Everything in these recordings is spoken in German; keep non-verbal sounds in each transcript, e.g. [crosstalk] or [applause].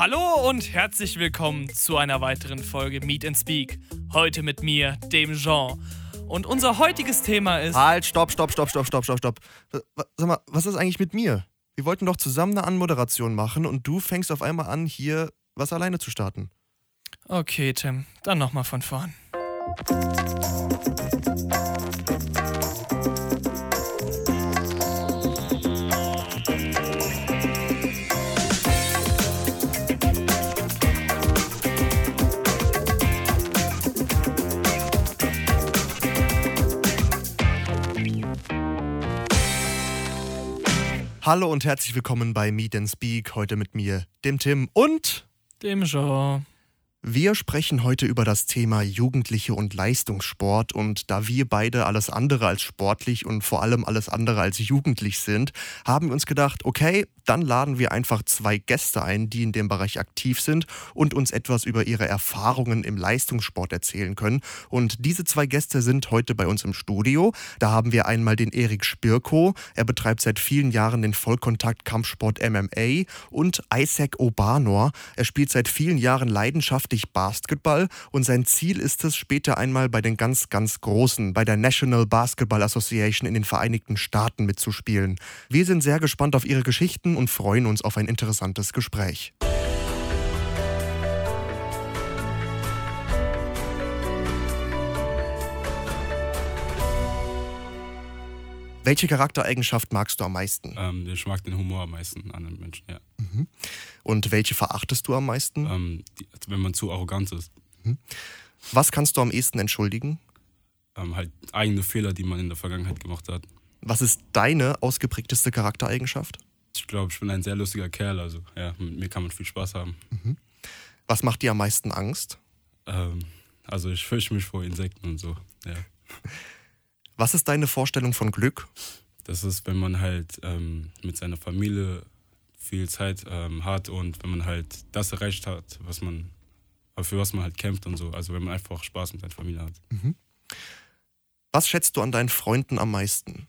Hallo und herzlich willkommen zu einer weiteren Folge Meet and Speak. Heute mit mir, dem Jean. Und unser heutiges Thema ist. Halt, stopp, stopp, stopp, stopp, stopp, stopp, stopp. Sag mal, was ist eigentlich mit mir? Wir wollten doch zusammen eine Anmoderation machen und du fängst auf einmal an, hier was alleine zu starten. Okay, Tim, dann nochmal von vorn. Hallo und herzlich willkommen bei Meet and Speak. Heute mit mir, dem Tim und dem Jean. Wir sprechen heute über das Thema Jugendliche und Leistungssport und da wir beide alles andere als sportlich und vor allem alles andere als jugendlich sind, haben wir uns gedacht, okay, dann laden wir einfach zwei Gäste ein, die in dem Bereich aktiv sind und uns etwas über ihre Erfahrungen im Leistungssport erzählen können. Und diese zwei Gäste sind heute bei uns im Studio. Da haben wir einmal den Erik Spirko, er betreibt seit vielen Jahren den Vollkontakt-Kampfsport MMA und Isaac Obanor, er spielt seit vielen Jahren Leidenschaft leidenschaftlich Basketball und sein Ziel ist es, später einmal bei den ganz, ganz Großen, bei der National Basketball Association in den Vereinigten Staaten mitzuspielen. Wir sind sehr gespannt auf ihre Geschichten und freuen uns auf ein interessantes Gespräch. Welche Charaktereigenschaft magst du am meisten? Ähm, ich mag den Humor am meisten an den Menschen, ja. Mhm. Und welche verachtest du am meisten? Ähm, die, wenn man zu arrogant ist. Mhm. Was kannst du am ehesten entschuldigen? Ähm, halt eigene Fehler, die man in der Vergangenheit gemacht hat. Was ist deine ausgeprägteste Charaktereigenschaft? Ich glaube, ich bin ein sehr lustiger Kerl, also ja, mit mir kann man viel Spaß haben. Mhm. Was macht dir am meisten Angst? Ähm, also ich fürchte mich vor Insekten und so, ja. [laughs] Was ist deine Vorstellung von Glück? Das ist, wenn man halt ähm, mit seiner Familie viel Zeit ähm, hat und wenn man halt das erreicht hat, was man, für was man halt kämpft und so. Also wenn man einfach Spaß mit seiner Familie hat. Mhm. Was schätzt du an deinen Freunden am meisten?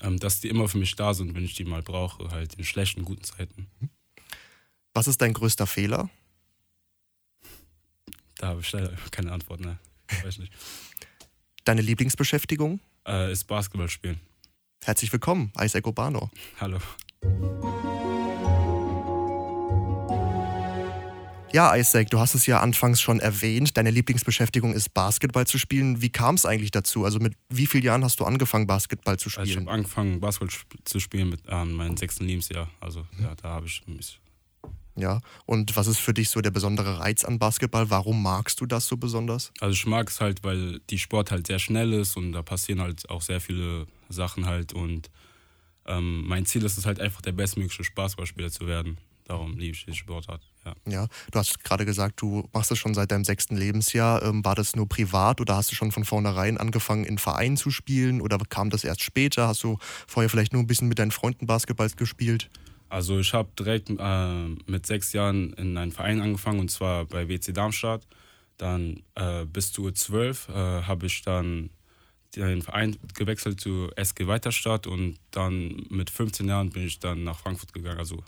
Ähm, dass die immer für mich da sind, wenn ich die mal brauche, halt in schlechten, guten Zeiten. Mhm. Was ist dein größter Fehler? Da habe ich leider keine Antwort, ne? Weiß nicht. Deine Lieblingsbeschäftigung? Äh, ist Basketball spielen. Herzlich willkommen, Isaac Urbano. Hallo. Ja, Isaac, du hast es ja anfangs schon erwähnt. Deine Lieblingsbeschäftigung ist Basketball zu spielen. Wie kam es eigentlich dazu? Also mit wie vielen Jahren hast du angefangen, Basketball zu spielen? Also ich habe angefangen, Basketball zu spielen mit äh, meinem sechsten Lebensjahr. Also mhm. ja, da habe ich bisschen ja, und was ist für dich so der besondere Reiz an Basketball? Warum magst du das so besonders? Also ich mag es halt, weil die Sport halt sehr schnell ist und da passieren halt auch sehr viele Sachen halt und ähm, mein Ziel ist es halt einfach der bestmögliche Basketballspieler zu werden. Darum liebe ich die Sportart. Ja. ja, du hast gerade gesagt, du machst es schon seit deinem sechsten Lebensjahr. Ähm, war das nur privat oder hast du schon von vornherein angefangen, in Vereinen zu spielen oder kam das erst später? Hast du vorher vielleicht nur ein bisschen mit deinen Freunden Basketball gespielt? Also ich habe direkt äh, mit sechs Jahren in einen Verein angefangen und zwar bei WC Darmstadt. Dann äh, bis zu zwölf äh, habe ich dann den Verein gewechselt zu SG Weiterstadt und dann mit 15 Jahren bin ich dann nach Frankfurt gegangen. Also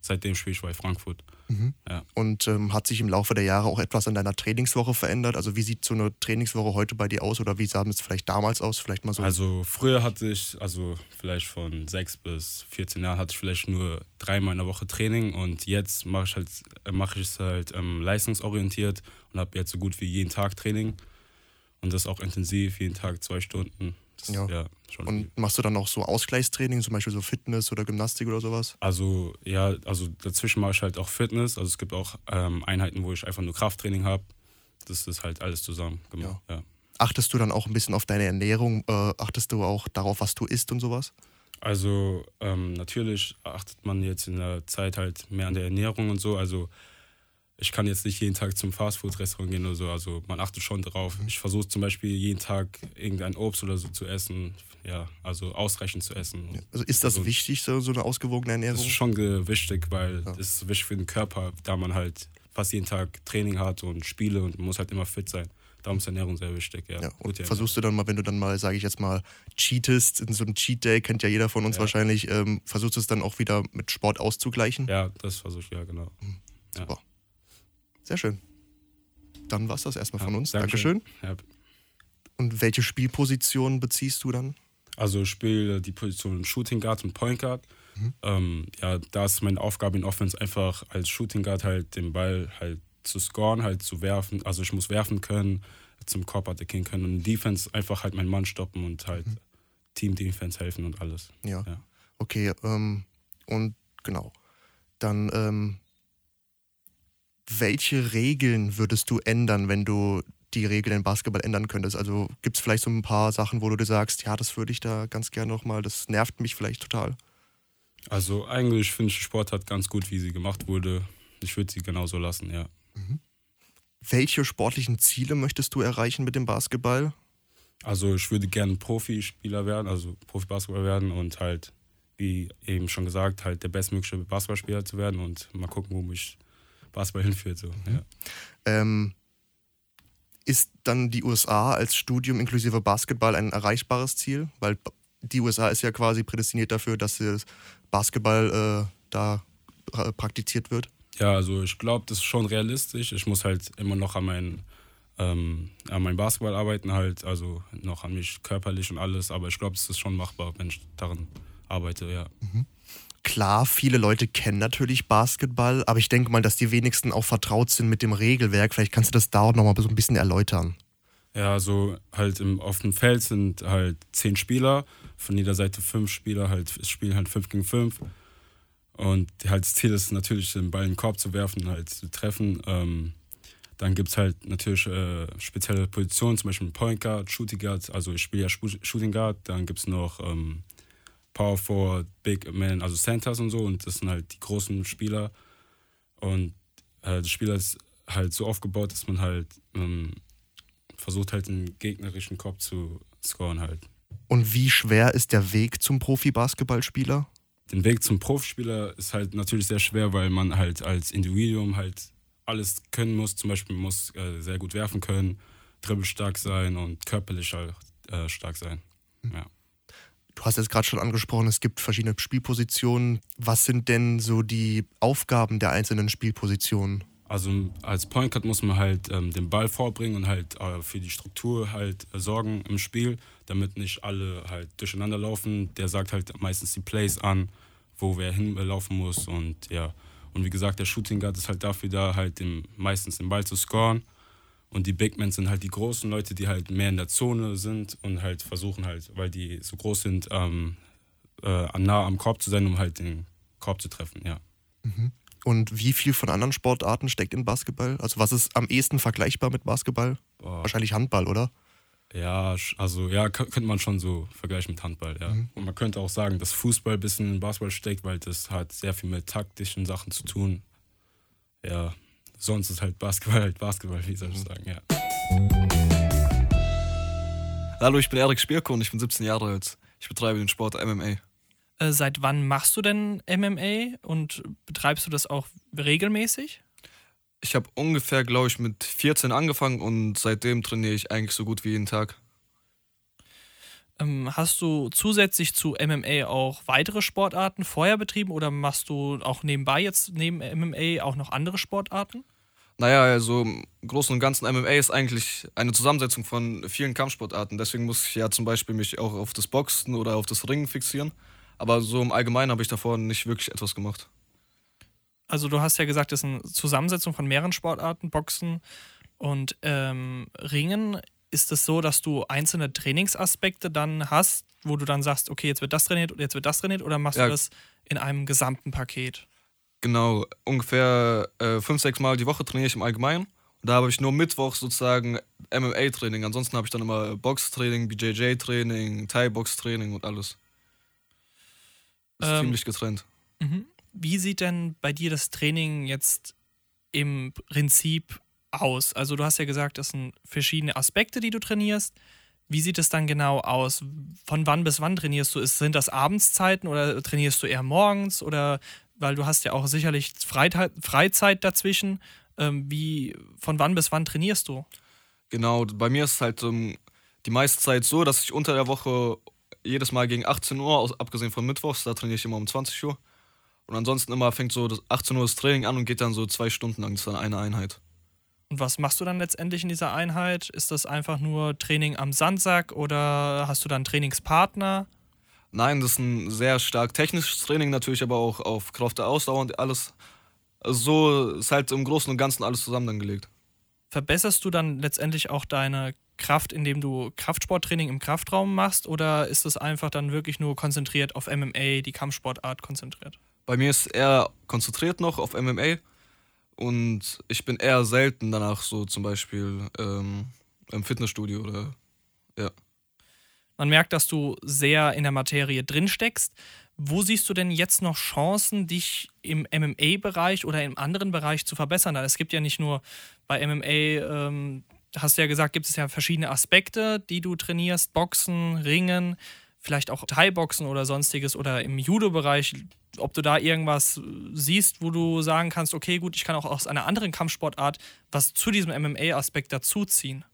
seitdem spiele ich bei Frankfurt. Mhm. Ja. Und ähm, hat sich im Laufe der Jahre auch etwas an deiner Trainingswoche verändert? Also wie sieht so eine Trainingswoche heute bei dir aus oder wie sah es vielleicht damals aus? Vielleicht mal so. Also früher hatte ich, also vielleicht von sechs bis 14 Jahren hatte ich vielleicht nur dreimal in der Woche Training und jetzt mache ich halt, äh, mache ich es halt ähm, leistungsorientiert und habe jetzt so gut wie jeden Tag Training und das auch intensiv, jeden Tag zwei Stunden. Ja. ja und machst du dann auch so Ausgleichstraining, zum Beispiel so Fitness oder Gymnastik oder sowas? Also ja, also dazwischen mache ich halt auch Fitness. Also es gibt auch ähm, Einheiten, wo ich einfach nur Krafttraining habe. Das ist halt alles zusammen gemacht. Ja. ja. Achtest du dann auch ein bisschen auf deine Ernährung? Äh, achtest du auch darauf, was du isst und sowas? Also ähm, natürlich achtet man jetzt in der Zeit halt mehr an der Ernährung und so. Also ich kann jetzt nicht jeden Tag zum Fastfood-Restaurant gehen oder so. Also man achtet schon drauf. Ich versuche zum Beispiel jeden Tag irgendein Obst oder so zu essen. Ja, also ausreichend zu essen. Also ist das also, wichtig, so, so eine ausgewogene Ernährung? Das ist schon wichtig, weil ja. das ist wichtig für den Körper, da man halt fast jeden Tag Training hat und Spiele und man muss halt immer fit sein. Darum ist Ernährung sehr wichtig, ja. ja und versuchst du dann mal, wenn du dann mal, sage ich jetzt mal, cheatest, in so einem Cheat Day, kennt ja jeder von uns ja. wahrscheinlich, ähm, versuchst du es dann auch wieder mit Sport auszugleichen? Ja, das versuche ich, ja, genau. Mhm. Super. Sehr schön. Dann war es das erstmal von Ja, uns. Dankeschön. Dankeschön. Ja. Und welche Spielposition beziehst du dann? Also ich spiele die Position Shooting Guard und Point Guard. Ähm, ja, da ist meine Aufgabe in Offense einfach als Shooting Guard halt den Ball halt zu scoren, halt zu werfen. Also ich muss werfen können, zum Korb attackieren können und in Defense einfach halt meinen Mann stoppen und halt Team Defense helfen und alles. Ja. Ja. Okay, ähm, und genau. Dann, ähm, welche Regeln würdest du ändern, wenn du die Regeln im Basketball ändern könntest? Also gibt es vielleicht so ein paar Sachen, wo du dir sagst, ja, das würde ich da ganz gerne nochmal, das nervt mich vielleicht total. Also eigentlich finde ich die Sportart ganz gut, wie sie gemacht wurde. Ich würde sie genauso lassen, ja. Welche sportlichen Ziele möchtest du erreichen mit dem Basketball? Also ich würde gerne Profispieler werden, also Profibasketballer werden und halt, wie eben schon gesagt, halt der bestmögliche Basketballspieler zu werden und mal gucken, wo mich Basketball hinführt. So. Ja. Ähm, ist dann die USA als Studium inklusive Basketball ein erreichbares Ziel? Weil die USA ist ja quasi prädestiniert dafür, dass das Basketball äh, da praktiziert wird. ja, also ich glaube, das ist schon realistisch. Ich muss halt immer noch an meinen ähm, an meinem Basketball arbeiten, halt, also noch an mich körperlich und alles, aber ich glaube, es ist schon machbar, wenn ich daran arbeite, ja. Klar, viele Leute kennen natürlich Basketball, aber ich denke mal, dass die wenigsten auch vertraut sind mit dem Regelwerk. Vielleicht kannst du das da auch nochmal so ein bisschen erläutern. Ja, so halt im, dem Feld sind halt zehn Spieler, von jeder Seite fünf Spieler, halt spielen halt fünf gegen fünf. Und halt das Ziel ist natürlich, den Ball in den Korb zu werfen, halt zu treffen. Ähm, dann gibt es halt natürlich äh, spezielle Positionen, zum Beispiel Point Guard, Shooting Guard, also ich spiele ja Shooting Guard, dann gibt es noch ähm, Power Forward, Big Man, also Centers und so und das sind halt die großen Spieler. Und äh, das Spiel ist halt so aufgebaut, dass man halt ähm, versucht halt den gegnerischen Korb zu scoren halt. Und wie schwer ist der Weg zum Profi-Basketballspieler? Den Weg zum Profispieler ist halt natürlich sehr schwer, weil man halt als Individuum halt alles können muss. Zum Beispiel muss äh, sehr gut werfen können, dribbelstark sein und körperlich halt äh, stark sein. Ja. Du hast jetzt gerade schon angesprochen, es gibt verschiedene Spielpositionen. Was sind denn so die Aufgaben der einzelnen Spielpositionen? Also als Point Guard muss man halt ähm, den Ball vorbringen und halt äh, für die Struktur halt äh, sorgen im Spiel, damit nicht alle halt durcheinander laufen. Der sagt halt meistens die Plays an, wo wer hinlaufen muss und ja. Und wie gesagt, der Shooting Guard ist halt dafür da, halt den, meistens den Ball zu scoren. Und die Big Men sind halt die großen Leute, die halt mehr in der Zone sind und halt versuchen halt, weil die so groß sind, ähm, äh, nah am Korb zu sein, um halt den Korb zu treffen, ja. Und wie viel von anderen Sportarten steckt in Basketball? Also was ist am ehesten vergleichbar mit Basketball? Boah. Wahrscheinlich Handball, oder? Ja, also ja, kö- könnte man schon so vergleichen mit Handball, ja. Und man könnte auch sagen, dass Fußball ein bisschen in Basketball steckt, weil das hat sehr viel mit taktischen Sachen zu tun. Ja, sonst ist halt Basketball halt Basketball, wie soll ich sagen, ja. Hallo, ich bin Erik Spierko und ich bin 17 Jahre alt. Ich betreibe den Sport MMA. Äh, seit wann machst du denn MMA und betreibst du das auch regelmäßig? Ich habe ungefähr, glaube ich, mit 14 angefangen und seitdem trainiere ich eigentlich so gut wie jeden Tag. Ähm, hast du zusätzlich zu MMA auch weitere Sportarten vorher betrieben oder machst du auch nebenbei jetzt neben MMA auch noch andere Sportarten? Naja, also im Großen und Ganzen MMA ist eigentlich eine Zusammensetzung von vielen Kampfsportarten. Deswegen muss ich ja zum Beispiel mich auch auf das Boxen oder auf das Ringen fixieren. Aber so im Allgemeinen habe ich davor nicht wirklich etwas gemacht. Also du hast ja gesagt, das ist eine Zusammensetzung von mehreren Sportarten, Boxen und ähm, Ringen. Ist es so, dass du einzelne Trainingsaspekte dann hast, wo du dann sagst, okay, jetzt wird das trainiert und jetzt wird das trainiert oder machst Ja. du das in einem gesamten Paket? Genau, ungefähr äh, fünf, sechs Mal die Woche trainiere ich im Allgemeinen. Da habe ich nur Mittwoch sozusagen MMA-Training. Ansonsten habe ich dann immer Boxtraining, BJJ-Training, Thai-Box-Training und alles. Das ist Ähm, ziemlich getrennt. Mhm. Wie sieht denn bei dir das Training jetzt im Prinzip aus? Also du hast ja gesagt, das sind verschiedene Aspekte, die du trainierst. Wie sieht es dann genau aus? Von wann bis wann trainierst du? Sind das Abendszeiten oder trainierst du eher morgens? Oder weil du hast ja auch sicherlich Freizeit, Freizeit dazwischen. Ähm, wie, von wann bis wann trainierst du? Genau, bei mir ist es halt ähm, die meiste Zeit so, dass ich unter der Woche jedes Mal gegen 18 Uhr, aus, abgesehen von Mittwochs, da trainiere ich immer um 20 Uhr. Und ansonsten immer fängt so das 18 Uhr das Training an und geht dann so zwei Stunden lang. Das ist dann eine Einheit. Und was machst du dann letztendlich in dieser Einheit? Ist das einfach nur Training am Sandsack oder hast du dann Trainingspartner? Nein, das ist ein sehr stark technisches Training, natürlich aber auch auf Kraft der Ausdauer und alles. Also so ist halt im Großen und Ganzen alles zusammengelegt. Verbesserst du dann letztendlich auch deine Kraft, indem du Kraftsporttraining im Kraftraum machst oder ist das einfach dann wirklich nur konzentriert auf MMA, die Kampfsportart konzentriert? Bei mir ist eher konzentriert noch auf MMA und ich bin eher selten danach so zum Beispiel ähm, im Fitnessstudio oder ja. Man merkt, dass du sehr in der Materie drinsteckst. Wo siehst du denn jetzt noch Chancen, dich im MMA-Bereich oder im anderen Bereich zu verbessern? Es gibt ja nicht nur bei MMA, ähm, hast du ja gesagt, gibt es ja verschiedene Aspekte, die du trainierst: Boxen, Ringen, vielleicht auch Thai-Boxen oder sonstiges oder im Judo-Bereich. Ob du da irgendwas siehst, wo du sagen kannst, okay, gut, ich kann auch aus einer anderen Kampfsportart was zu diesem MMA-Aspekt dazuziehen.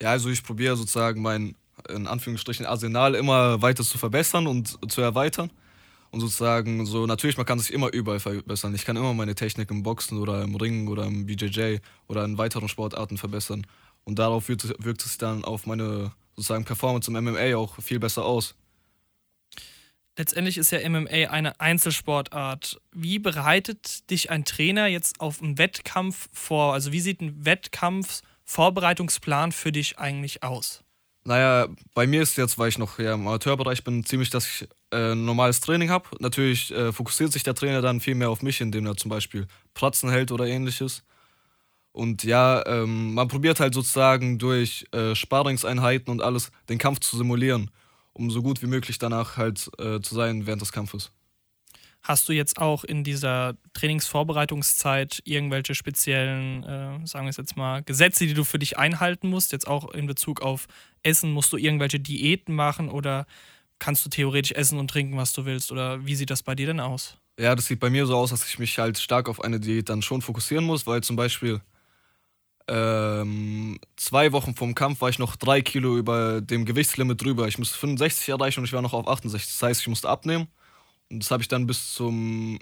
Ja, also ich probiere sozusagen mein, in Anführungsstrichen, Arsenal immer weiter zu verbessern und zu erweitern. Und sozusagen so, natürlich, man kann sich immer überall verbessern. Ich kann immer meine Technik im Boxen oder im Ringen oder im BJJ oder in weiteren Sportarten verbessern. Und darauf wirkt, wirkt es dann auf meine sozusagen Performance im MMA auch viel besser aus. Letztendlich ist ja MMA eine Einzelsportart. Wie bereitet dich ein Trainer jetzt auf einen Wettkampf vor? Also wie sieht ein Wettkampfvorbereitungsplan für dich eigentlich aus? Naja, bei mir ist jetzt, weil ich noch ja, im Amateurbereich bin, ziemlich, dass ich äh, normales Training habe. Natürlich äh, fokussiert sich der Trainer dann viel mehr auf mich, indem er zum Beispiel Pratzen hält oder ähnliches. Und ja, ähm, man probiert halt sozusagen durch äh, Sparingseinheiten und alles den Kampf zu simulieren, um so gut wie möglich danach halt äh, zu sein während des Kampfes. Hast du jetzt auch in dieser Trainingsvorbereitungszeit irgendwelche speziellen, äh, sagen wir es jetzt mal, Gesetze, die du für dich einhalten musst? Jetzt auch in Bezug auf Essen, musst du irgendwelche Diäten machen oder kannst du theoretisch essen und trinken, was du willst? Oder wie sieht das bei dir denn aus? Ja, das sieht bei mir so aus, dass ich mich halt stark auf eine Diät dann schon fokussieren muss, weil zum Beispiel ähm, zwei Wochen vom Kampf war ich noch drei Kilo über dem Gewichtslimit drüber. Ich musste 65 erreichen und ich war noch auf 68. Das heißt, ich musste abnehmen. Und das habe ich dann bis zum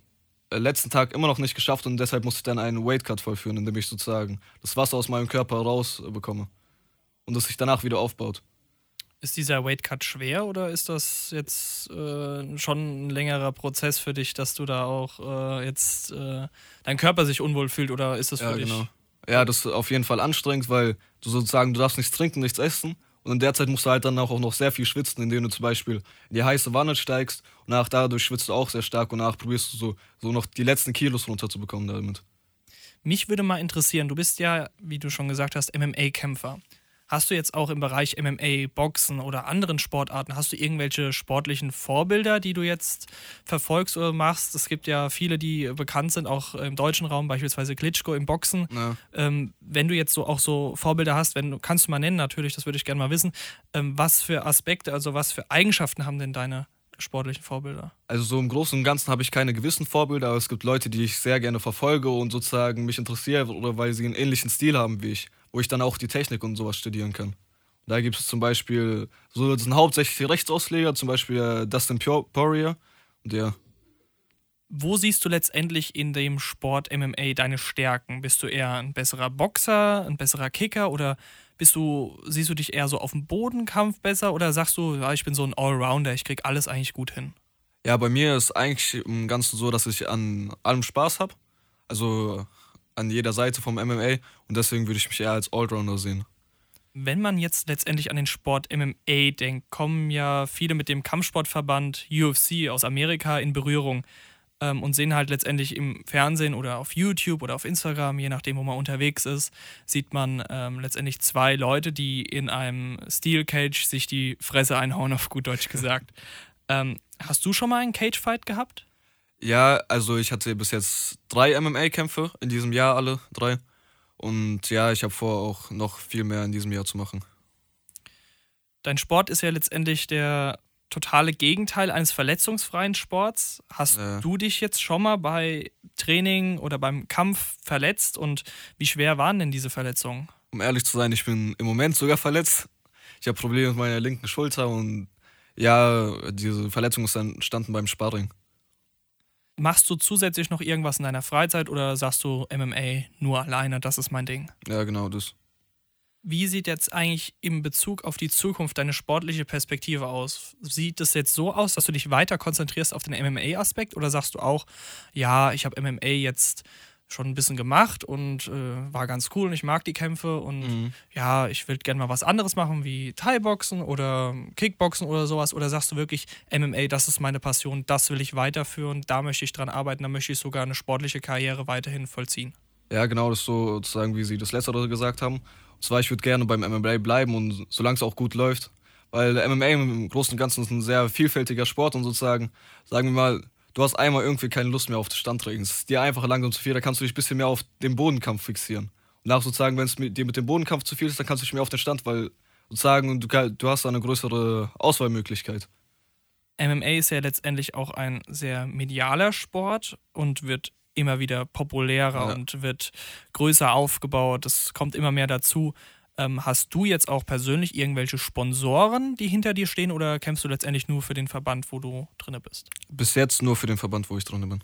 äh, letzten Tag immer noch nicht geschafft und deshalb musste ich dann einen Weightcut vollführen, indem ich sozusagen das Wasser aus meinem Körper rausbekomme und es sich danach wieder aufbaut. Ist dieser Weightcut schwer oder ist das jetzt äh, schon ein längerer Prozess für dich, dass du da auch äh, jetzt äh, dein Körper sich unwohl fühlt oder ist das für ja, dich? Genau. Ja, das ist auf jeden Fall anstrengend, weil du sozusagen, du darfst nichts trinken, nichts essen und in der Zeit musst du halt dann auch noch sehr viel schwitzen, indem du zum Beispiel in die heiße Wanne steigst und nach dadurch schwitzt du auch sehr stark und danach probierst du so, so noch die letzten Kilos runterzubekommen damit. Mich würde mal interessieren, du bist ja, wie du schon gesagt hast, MMA-Kämpfer. Hast du jetzt auch im Bereich MMA, Boxen oder anderen Sportarten, hast du irgendwelche sportlichen Vorbilder, die du jetzt verfolgst oder machst? Es gibt ja viele, die bekannt sind, auch im deutschen Raum, beispielsweise Klitschko im Boxen. Ja. Ähm, wenn du jetzt so auch so Vorbilder hast, wenn kannst du mal nennen natürlich, das würde ich gerne mal wissen. Ähm, was für Aspekte, also was für Eigenschaften haben denn deine sportlichen Vorbilder? Also so im Großen und Ganzen habe ich keine gewissen Vorbilder, aber es gibt Leute, die ich sehr gerne verfolge und sozusagen mich interessieren oder weil sie einen ähnlichen Stil haben wie ich wo ich dann auch die Technik und sowas studieren kann. Da gibt es zum Beispiel, so das sind hauptsächlich Rechtsausleger, zum Beispiel äh, Dustin Poirier und der. Wo siehst du letztendlich in dem Sport MMA deine Stärken? Bist du eher ein besserer Boxer, ein besserer Kicker oder bist du, siehst du dich eher so auf dem Bodenkampf besser oder sagst du, ja, ich bin so ein Allrounder, ich krieg alles eigentlich gut hin? Ja, bei mir ist eigentlich im Ganzen so, dass ich an allem Spaß habe. Also an jeder Seite vom MMA und deswegen würde ich mich eher als Allrounder sehen. Wenn man jetzt letztendlich an den Sport MMA denkt, kommen ja viele mit dem Kampfsportverband UFC aus Amerika in Berührung ähm, und sehen halt letztendlich im Fernsehen oder auf YouTube oder auf Instagram, je nachdem, wo man unterwegs ist, sieht man ähm, letztendlich zwei Leute, die in einem Steel Cage sich die Fresse einhauen, auf gut Deutsch gesagt. ähm, hast du schon mal einen Cage-Fight gehabt? Ja, also ich hatte bis jetzt drei MMA-Kämpfe in diesem Jahr, alle drei. Und ja, ich habe vor, auch noch viel mehr in diesem Jahr zu machen. Dein Sport ist ja letztendlich der totale Gegenteil eines verletzungsfreien Sports. Hast ja. du dich jetzt schon mal bei Training oder beim Kampf verletzt und wie schwer waren denn diese Verletzungen? Um ehrlich zu sein, ich bin im Moment sogar verletzt. Ich habe Probleme mit meiner linken Schulter und ja, diese Verletzung ist dann entstanden beim Sparring. Machst du zusätzlich noch irgendwas in deiner Freizeit oder sagst du MMA nur alleine, das ist mein Ding? Ja, genau, das. Wie sieht jetzt eigentlich im Bezug auf die Zukunft deine sportliche Perspektive aus? Sieht es jetzt so aus, dass du dich weiter konzentrierst auf den MMA-Aspekt oder sagst du auch, ja, ich habe MMA jetzt schon ein bisschen gemacht und äh, war ganz cool und ich mag die Kämpfe und Mhm. ja, ich will gerne mal was anderes machen wie Thai-Boxen oder Kickboxen oder sowas oder sagst du wirklich, MMA, das ist meine Passion, das will ich weiterführen, da möchte ich dran arbeiten, da möchte ich sogar eine sportliche Karriere weiterhin vollziehen? Ja, genau, das ist so sozusagen, wie Sie das Letztere gesagt haben. Und zwar, ich würde gerne beim MMA bleiben und solange es auch gut läuft. Weil MMA im Großen und Ganzen ist ein sehr vielfältiger Sport und sozusagen, sagen wir mal, du hast einmal irgendwie keine Lust mehr auf das Standtraining. Es ist dir einfach langsam zu viel, da kannst du dich ein bisschen mehr auf den Bodenkampf fixieren. Und nach sozusagen, wenn es mit, dir mit dem Bodenkampf zu viel ist, dann kannst du dich mehr auf den Stand, weil sozusagen du, du hast da eine größere Auswahlmöglichkeit. MMA ist ja letztendlich auch ein sehr medialer Sport und wird immer wieder populärer Ja. und wird größer aufgebaut. Es kommt immer mehr dazu. Ähm, hast du jetzt auch persönlich irgendwelche Sponsoren, die hinter dir stehen, oder kämpfst du letztendlich nur für den Verband, wo du drinne bist? Bis jetzt nur für den Verband, wo ich drin bin.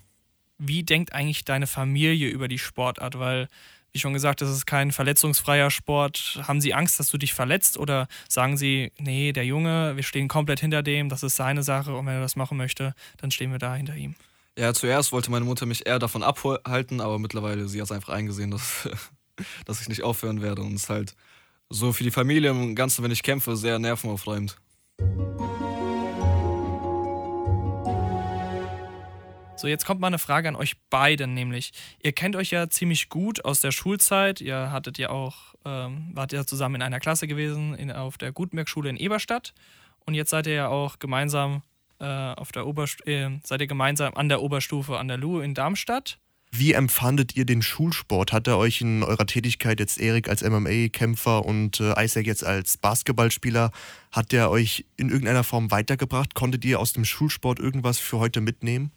Wie denkt eigentlich deine Familie über die Sportart? Weil, wie schon gesagt, das ist kein verletzungsfreier Sport. Haben sie Angst, dass du dich verletzt oder sagen sie, nee, der Junge, wir stehen komplett hinter dem, das ist seine Sache und wenn er das machen möchte, dann stehen wir da hinter ihm? Ja, zuerst wollte meine Mutter mich eher davon abhalten, aber mittlerweile sie hat es einfach eingesehen, dass, [laughs] dass ich nicht aufhören werde. Und es halt so für die Familie im Ganzen, wenn ich kämpfe, sehr nervenaufreibend. So, jetzt kommt mal eine Frage an euch beiden, nämlich, ihr kennt euch ja ziemlich gut aus der Schulzeit. Ihr hattet ja auch, ähm, wart ja zusammen in einer Klasse gewesen in, auf der Gutenberg-Schule in Eberstadt. Und jetzt seid ihr ja auch gemeinsam äh, auf der Oberst äh, seid ihr gemeinsam an der Oberstufe an der LU in Darmstadt. Wie empfandet ihr den Schulsport? Hat er euch in eurer Tätigkeit jetzt Erik als MMA-Kämpfer und äh, Isaac jetzt als Basketballspieler, hat der euch in irgendeiner Form weitergebracht? Konntet ihr aus dem Schulsport irgendwas für heute mitnehmen?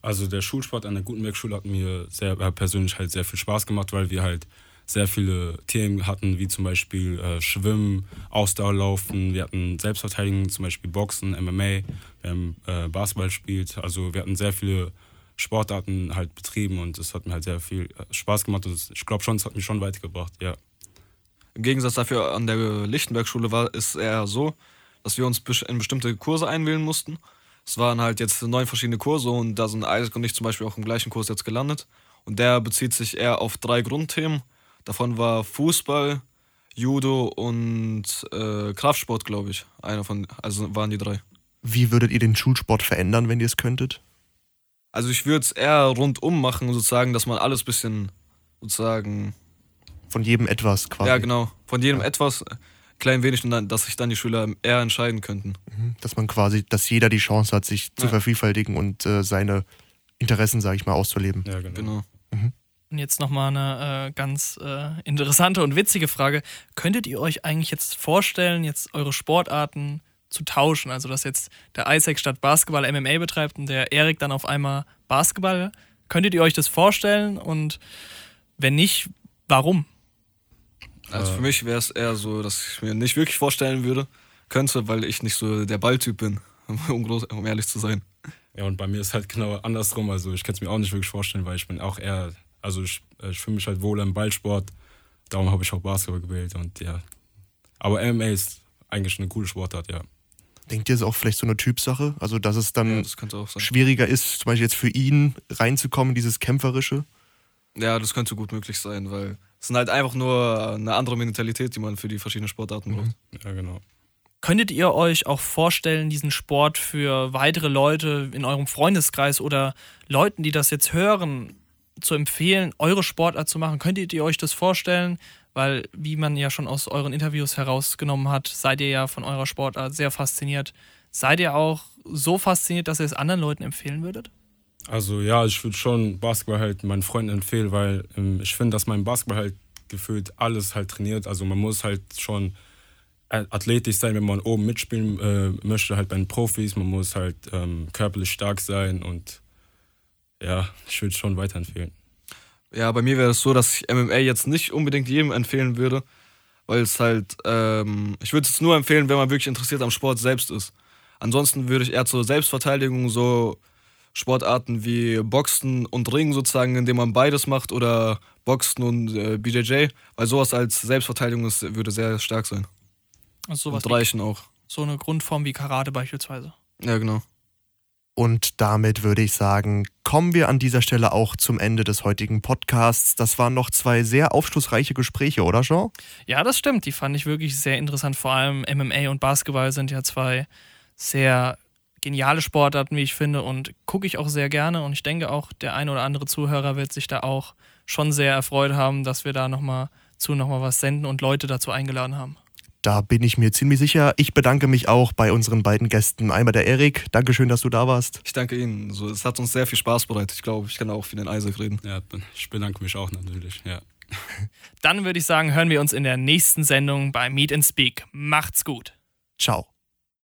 Also der Schulsport an der Gutenberg-Schule hat mir sehr, äh, persönlich halt sehr viel Spaß gemacht, weil wir halt sehr viele Themen hatten, wie zum Beispiel äh, Schwimmen, Ausdauerlaufen, wir hatten Selbstverteidigung, zum Beispiel Boxen, MMA, wir haben äh, Basketball gespielt, also wir hatten sehr viele Sportarten halt betrieben und es hat mir halt sehr viel äh, Spaß gemacht und ich glaube schon, es hat mich schon weitergebracht, ja. Im Gegensatz dafür an der Lichtenberg-Schule war es eher so, dass wir uns in bestimmte Kurse einwählen mussten. Es waren halt jetzt neun verschiedene Kurse und da sind Isaac und ich zum Beispiel auch im gleichen Kurs jetzt gelandet. Und der bezieht sich eher auf drei Grundthemen. Davon war Fußball, Judo und äh, Kraftsport, glaube ich. Einer von, also waren die drei. Wie würdet ihr den Schulsport verändern, wenn ihr es könntet? Also ich würde es eher rundum machen, sozusagen, dass man alles bisschen sozusagen Von jedem etwas quasi. Ja, genau. Von jedem etwas, äh, klein wenig, und dann, dass sich dann die Schüler eher entscheiden könnten. Mhm. Dass man quasi, dass jeder die Chance hat, sich zu Ja. vervielfältigen und äh, seine Interessen, sage ich mal, auszuleben. Ja, genau. Genau. Und jetzt nochmal eine äh, ganz äh, interessante und witzige Frage. Könntet ihr euch eigentlich jetzt vorstellen, jetzt eure Sportarten zu tauschen? Also, dass jetzt der Isaac statt Basketball MMA betreibt und der Erik dann auf einmal Basketball. Könntet ihr euch das vorstellen? Und wenn nicht, warum? Also für mich wäre es eher so, dass ich mir nicht wirklich vorstellen würde, könnte, weil ich nicht so der Balltyp bin, [laughs] um, groß, um ehrlich zu sein. Ja, und bei mir ist halt genau andersrum. Also ich kann es mir auch nicht wirklich vorstellen, weil ich bin auch eher, also ich, ich fühle mich halt wohl im Ballsport. Darum habe ich auch Basketball gewählt und ja. Aber MMA ist eigentlich eine coole Sportart, ja. Denkt ihr, es ist auch vielleicht so eine Typsache? Also, dass es dann Ja, das schwieriger ist, zum Beispiel jetzt für ihn reinzukommen, dieses Kämpferische? Ja, das könnte gut möglich sein, weil es sind halt einfach nur eine andere Mentalität, die man für die verschiedenen Sportarten braucht. Ja, genau. Könntet ihr euch auch vorstellen, diesen Sport für weitere Leute in eurem Freundeskreis oder Leuten, die das jetzt hören, zu empfehlen, eure Sportart zu machen? Könntet ihr euch das vorstellen? Weil, wie man ja schon aus euren Interviews herausgenommen hat, seid ihr ja von eurer Sportart sehr fasziniert. Seid ihr auch so fasziniert, dass ihr es anderen Leuten empfehlen würdet? Also ja, ich würde schon Basketball halt meinen Freunden empfehlen, weil ähm, ich finde, dass mein Basketball halt gefühlt alles halt trainiert. Also man muss halt schon athletisch sein, wenn man oben mitspielen äh, möchte, halt bei den Profis. Man muss halt ähm, körperlich stark sein und ja, ich würde schon weiterempfehlen. Ja, bei mir wäre es so, dass ich MMA jetzt nicht unbedingt jedem empfehlen würde, weil es halt, ähm, ich würde es nur empfehlen, wenn man wirklich interessiert am Sport selbst ist. Ansonsten würde ich eher zur Selbstverteidigung so Sportarten wie Boxen und Ringen sozusagen, indem man beides macht oder Boxen und äh, BJJ, weil sowas als Selbstverteidigung ist, würde sehr stark sein. Also sowas und reichen auch. so eine Grundform wie Karate beispielsweise. Ja, genau. Und damit würde ich sagen, kommen wir an dieser Stelle auch zum Ende des heutigen Podcasts. Das waren noch zwei sehr aufschlussreiche Gespräche, oder Jean? Ja, das stimmt. Die fand ich wirklich sehr interessant. Vor allem MMA und Basketball sind ja zwei sehr geniale Sportarten, wie ich finde, und gucke ich auch sehr gerne. Und ich denke auch, der ein oder andere Zuhörer wird sich da auch schon sehr erfreut haben, dass wir da nochmal zu nochmal was senden und Leute dazu eingeladen haben. Da bin ich mir ziemlich sicher. Ich bedanke mich auch bei unseren beiden Gästen. Einmal der Erik. Dankeschön, dass du da warst. Ich danke Ihnen. So, es hat uns sehr viel Spaß bereitet. Ich glaube, ich kann auch für den Isaac reden. Ja, ich bedanke mich auch natürlich. Ja. Dann würde ich sagen, hören wir uns in der nächsten Sendung bei Meet and Speak. Macht's gut. Ciao.